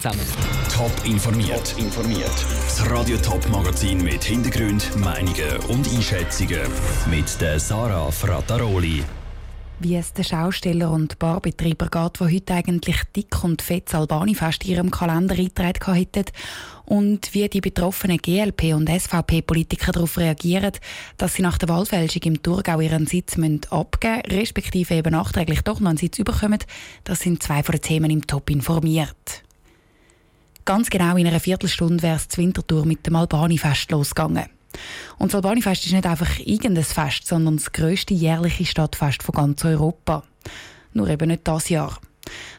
zusammen. Top informiert. informiert. Das Radio Top Magazin mit Hintergrund, Meinungen und Einschätzungen mit der Sarah Frataroli wie es den Schausteller und Barbetreiber geht, die heute eigentlich dick und fett Albani-Fest in ihrem Kalender eingetragen hätten und wie die betroffenen GLP- und SVP-Politiker darauf reagieren, dass sie nach der Wahlfälschung im Thurgau ihren Sitz abgeben müssen, respektive eben nachträglich doch noch einen Sitz bekommen, das sind zwei von den Themen im Top informiert. Ganz genau in einer Viertelstunde wäre es zur Wintertour mit dem Albani-Fest losgegangen. Und das Albanifest ist nicht einfach irgendein Fest, sondern das grösste jährliche Stadtfest von ganz Europa. Nur eben nicht das Jahr.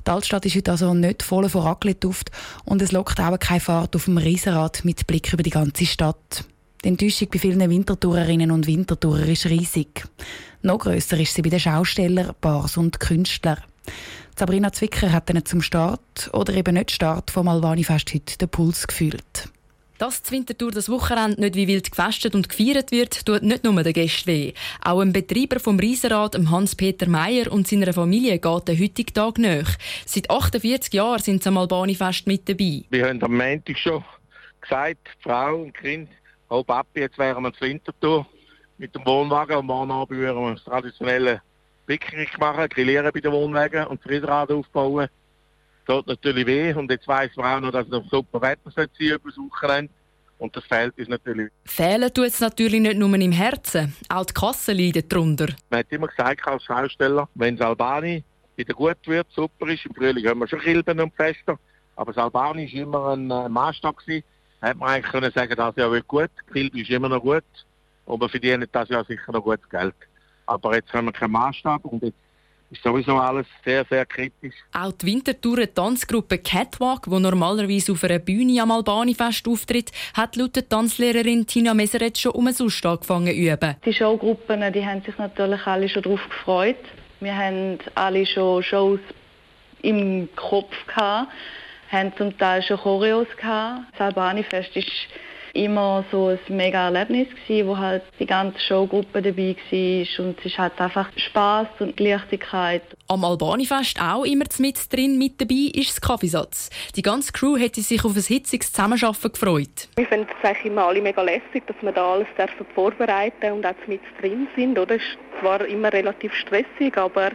Die Altstadt ist heute also nicht voll von Raclette-Duft und es lockt auch keine Fahrt auf dem Riesenrad mit Blick über die ganze Stadt. Die Enttäuschung bei vielen Wintertourerinnen und Wintertourer ist riesig. Noch grösser ist sie bei den Schaustellern, Bars und Künstlern. Sabrina Zwicker hat ihnen zum Start oder eben nicht Start vom Albani-Fest heute den Puls gefühlt. Dass die Winterthur das Wochenende nicht wie wild gefestet und gefeiert wird, tut nicht nur den Gästen weh. Auch dem Betreiber vom Riesenrad, Hans-Peter Meyer und seiner Familie geht der heutige Tag nach. Seit 48 Jahren sind sie am Albani-Fest mit dabei. Wir haben am Montag schon gesagt, Frau und Kind, oh Papi, jetzt wären wir zur Winterthur mit dem Wohnwagen und morgen Abend würden wir das traditionelle Picknick machen, grillieren bei den Wohnwagen und das aufbauen tut natürlich weh. Und jetzt weiss man auch noch, dass es noch super Wetter sein über das Wochenende. Und das fehlt uns natürlich. Fehlen tut es natürlich nicht nur im Herzen, auch die Kasse leidet darunter. Man hat immer gesagt als Schausteller, wenn es Albani wieder gut wird, super ist, im Frühling haben wir schon Kilben und Fester, aber das Albani war immer ein äh, Maßstab gewesen. Da hätte man eigentlich können sagen, das Jahr wird gut, Kilben ist immer noch gut und wir verdienen das Jahr sicher noch gutes Geld. Aber jetzt haben wir keinen Maßstab und jetzt ist sowieso alles sehr, sehr kritisch. Auch die Wintertouren Tanzgruppe Catwalk, die normalerweise auf einer Bühne am Albani-Fest auftritt, hat laut der Tanzlehrerin Tina Meseret schon um umsonst angefangen zu üben. Die Showgruppen die haben sich natürlich alle schon darauf gefreut. Wir haben alle schon Shows im Kopf gehabt, haben zum Teil schon Choreos gehabt. Das Albani-Fest ist immer so ein mega Erlebnis gewesen, wo halt die ganze Showgruppe dabei war und es ist halt einfach Spaß und Leichtigkeit. Am Albani-Fest auch immer mit drin mit dabei ist das Kaffeesatz. Die ganze Crew hätte sich auf ein hitziges Zusammenarbeiten gefreut. Wir finden es eigentlich immer alle mega lässig, dass wir da alles vorbereiten und auch mit drin sind. Oder? Zwar immer relativ stressig, aber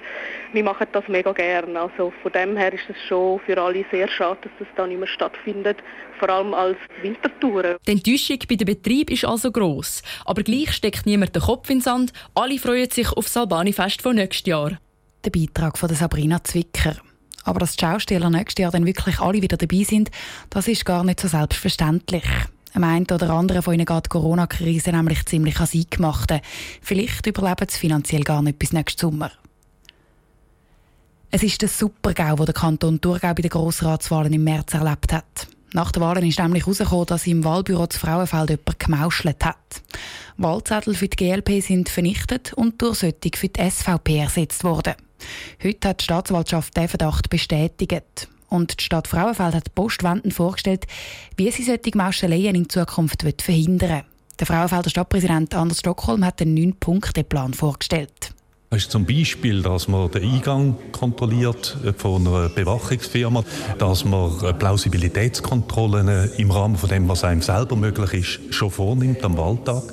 wir machen das mega gerne. Also von dem her ist es schon für alle sehr schade, dass das dann immer stattfindet, vor allem als Wintertouren. Die Enttäuschung bei dem Betrieb ist also gross. Aber gleich steckt niemand den Kopf in den Sand. Alle freuen sich auf das Albani-Fest von nächstes Jahr. Der Beitrag von Sabrina Zwicker. Aber dass die Schausteller nächstes Jahr dann wirklich alle wieder dabei sind, das ist gar nicht so selbstverständlich. Am einen oder anderen von ihnen geht die Corona-Krise nämlich ziemlich ans Eingemachte. Vielleicht überleben sie finanziell gar nicht bis nächsten Sommer. Es ist der Supergau, den der Kanton Thurgau bei den Grossratswahlen im März erlebt hat. Nach den Wahlen ist nämlich herausgekommen, dass im Wahlbüro zu Frauenfeld jemand gemauschelt hat. Wahlzettel für die GLP sind vernichtet und durch solche für die SVP ersetzt worden. Heute hat die Staatsanwaltschaft diesen Verdacht bestätigt. Und die Stadt Frauenfeld hat postwendend vorgestellt, wie sie solche Mauscheleien in Zukunft verhindern will. Der Frauenfelder Stadtpräsident Anders Stockholm hat einen neun punkte plan vorgestellt. Das ist zum Beispiel, dass man den Eingang kontrolliert von einer Bewachungsfirma, dass man Plausibilitätskontrollen im Rahmen von dem, was einem selber möglich ist, schon vornimmt am Wahltag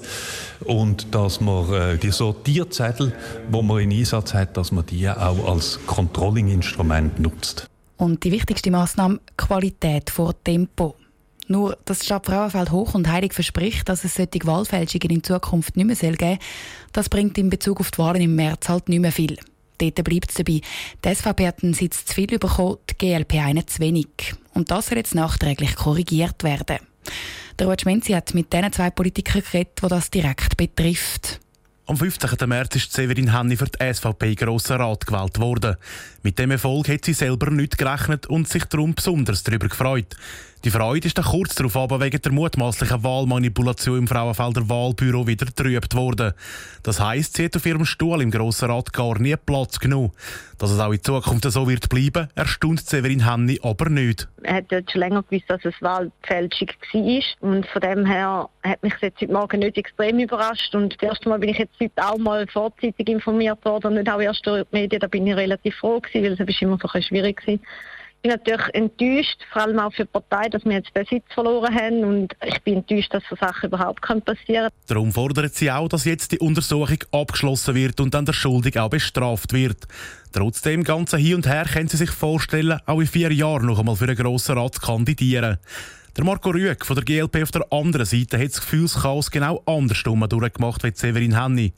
und dass man äh, die Sortierzettel, wo man in Einsatz hat, dass man die auch als Controlling-Instrument nutzt. Und die wichtigste Maßnahme Qualität vor Tempo. Nur, dass die Stadt Frauenfeld hoch und heilig verspricht, dass es solche Wahlfälschungen in Zukunft nicht mehr geben soll, das bringt in Bezug auf die Wahlen im März halt nicht mehr viel. Dort bleibt es dabei. Die SVP hat einen Sitz zu viel bekommen, die GLP einen zu wenig. Und das soll jetzt nachträglich korrigiert werden. Der Ruud Schmenzi hat mit diesen zwei Politikern geredet, die das direkt betrifft. Am 15. März ist Severin Hanni für die SVP Grosser Rat gewählt worden. Mit dem Erfolg hat sie selber nicht gerechnet und sich darum besonders darüber gefreut. Die Freude ist dann kurz darauf aber wegen der mutmaßlichen Wahlmanipulation im Frauenfelder Wahlbüro wieder trübt worden. Das heisst, sie hat auf ihrem Stuhl im Grossen Rat gar nie Platz genommen. Dass es auch in Zukunft so wird bleiben, erstaunt Severin Henni aber nicht. Er hat dort schon länger gewusst, dass es Wahlfälschung war. Und von dem her hat mich jetzt heute Morgen nicht extrem überrascht. Und das erste Mal bin ich jetzt heute auch mal vorzeitig informiert worden, nicht auch erst durch die Medien. Da bin ich relativ froh gewesen, weil es immer so schwierig gewesen bin natürlich enttäuscht, vor allem auch für die Partei, dass wir jetzt den Sitz verloren haben und ich bin enttäuscht, dass so Sachen überhaupt passieren können. Darum fordert sie auch, dass jetzt die Untersuchung abgeschlossen wird und dann der Schuldige auch bestraft wird. Trotzdem ganzen Hin und Her können sie sich vorstellen, auch in vier Jahren noch einmal für den Grossen Rat zu kandidieren. Der Marco Rüegg von der GLP auf der anderen Seite hat das Gefühlschaos genau andersrum durchgemacht wie Severin Henny.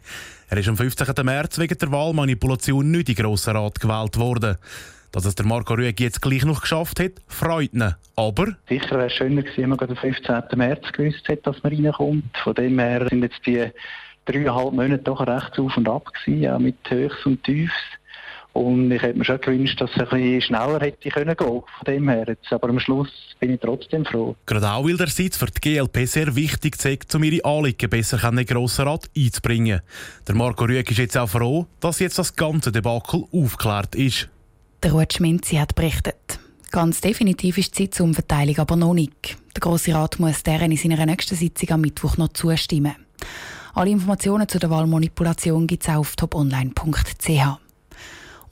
Er ist am 15. März wegen der Wahlmanipulation nicht in den Grossen Rat gewählt worden. Dass es der Marco Rüegg jetzt gleich noch geschafft hat, freut ihn. Aber... Sicher wäre es schöner gewesen, wenn man am 15. März gewusst hätte, dass man reinkommt. Von dem her sind jetzt die dreieinhalb Monate doch recht auf und ab gewesen, auch mit Höchst und Tiefs. Und ich hätte mir schon gewünscht, dass es ein bisschen schneller hätte können gehen von dem her. Jetzt, aber am Schluss bin ich trotzdem froh. Gerade auch, weil der Sitz für die GLP sehr wichtig ist, um ihre Anliegen besser in den Grossen Rat einzubringen. Der Marco Rüegg ist jetzt auch froh, dass jetzt das ganze Debakel aufgeklärt ist. Der Ruud Schminzi hat berichtet. Ganz definitiv ist die Sitzumverteilung aber noch nicht. Der Grosse Rat muss deren in seiner nächsten Sitzung am Mittwoch noch zustimmen. Alle Informationen zu der Wahlmanipulation gibt es auf toponline.ch.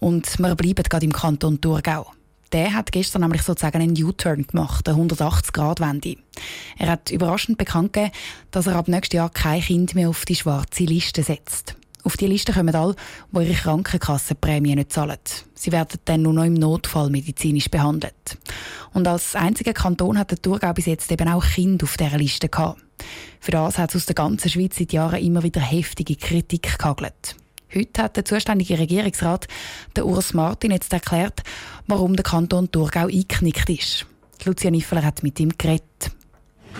Und wir bleiben gerade im Kanton Thurgau. Der hat gestern nämlich sozusagen einen U-Turn gemacht, eine 180-Grad-Wende. Er hat überraschend bekannt gegeben, dass er ab nächstes Jahr kein Kind mehr auf die schwarze Liste setzt. Auf die Liste kommen alle, die ihre Krankenkassenprämie nicht zahlen. Sie werden dann nur noch im Notfall medizinisch behandelt. Und als einziger Kanton hat der Thurgau bis jetzt eben auch Kinder auf dieser Liste gehabt. Für das hat es aus der ganzen Schweiz seit Jahren immer wieder heftige Kritik gehagelt. Heute hat der zuständige Regierungsrat, der Urs Martin, jetzt erklärt, warum der Kanton Thurgau eingeknickt ist. Lucia Niffeler hat mit ihm geredet.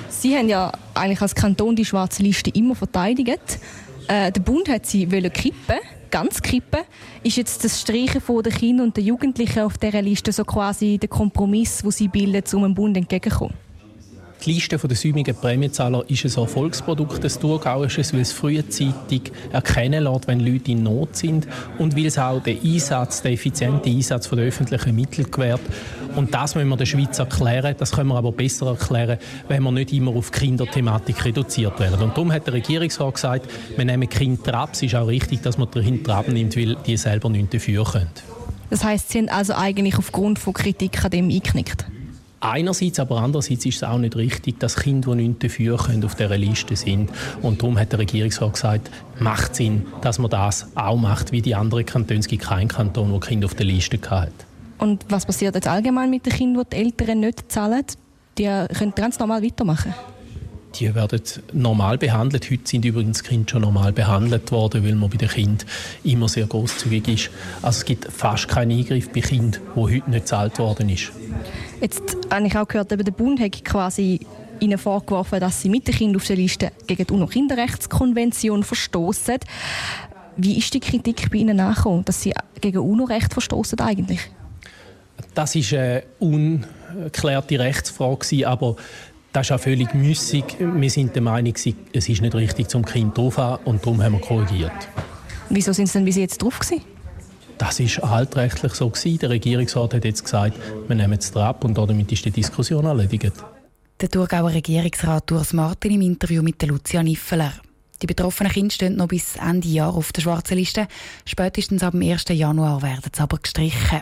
Sie haben ja eigentlich als Kanton die schwarze Liste immer verteidigt. Äh, der Bund hat sie kippen, ganz kippen. Ist jetzt das Streichen der Kinder und der Jugendlichen auf dieser Liste so quasi der Kompromiss, wo sie bilden, um dem Bund entgegenzukommen? Die Liste der säumigen Prämienzahler ist ein Erfolgsprodukt des Thurgauischen, weil es frühzeitig erkennen lässt, wenn Leute in Not sind und weil es auch den Einsatz, den effizienten Einsatz der öffentlichen Mittel gewährt. Und das müssen wir der Schweiz erklären. Das können wir aber besser erklären, wenn wir nicht immer auf Kinderthematik reduziert werden. Und darum hat der Regierungsrat gesagt, wir nehmen Kinder ab. Es ist auch richtig, dass man Kinder abnimmt, weil die selber nichts dafür können. Das heißt, Sie sind also eigentlich aufgrund von Kritik an dem eingeknickt? Einerseits, aber andererseits ist es auch nicht richtig, dass Kinder, die nichts dafür können, auf dieser Liste sind. Und darum hat der Regierungsrat gesagt, macht Sinn, dass man das auch macht, wie die anderen Kantone. Es gibt keinen Kanton, der Kinder auf der Liste hat. Und was passiert jetzt allgemein mit den Kindern, die die Eltern nicht zahlen? Die können ganz normal weitermachen? Die werden normal behandelt. Heute sind übrigens Kinder schon normal behandelt worden, weil man bei den Kindern immer sehr großzügig ist. Also es gibt fast keinen Eingriff bei Kindern, wo heute nicht gezahlt worden ist. Jetzt habe ich auch gehört, der Bund hat quasi ihnen vorgeworfen, dass sie mit den Kindern auf der Liste gegen die UNO-Kinderrechtskonvention verstoßen. Wie ist die Kritik bei Ihnen nachgekommen, dass Sie gegen UNO-Recht verstoßen eigentlich? Das ist eine ungeklärte Rechtsfrage, aber das ist auch völlig müßig. Wir sind der Meinung, es ist nicht richtig zum Kind drauf und darum haben wir korrigiert. Wieso sind Sie denn bis jetzt drauf gewesen? Das ist altrechtlich so gewesen. Der Regierungsrat hat jetzt gesagt, wir nehmen es ab und damit ist die Diskussion erledigt. Der Thurgauer Regierungsrat Urs Martin im Interview mit Lucia Niffeler. Die betroffenen Kinder stehen noch bis Ende Jahr auf der schwarzen Liste. Spätestens ab dem 1. Januar werden sie aber gestrichen.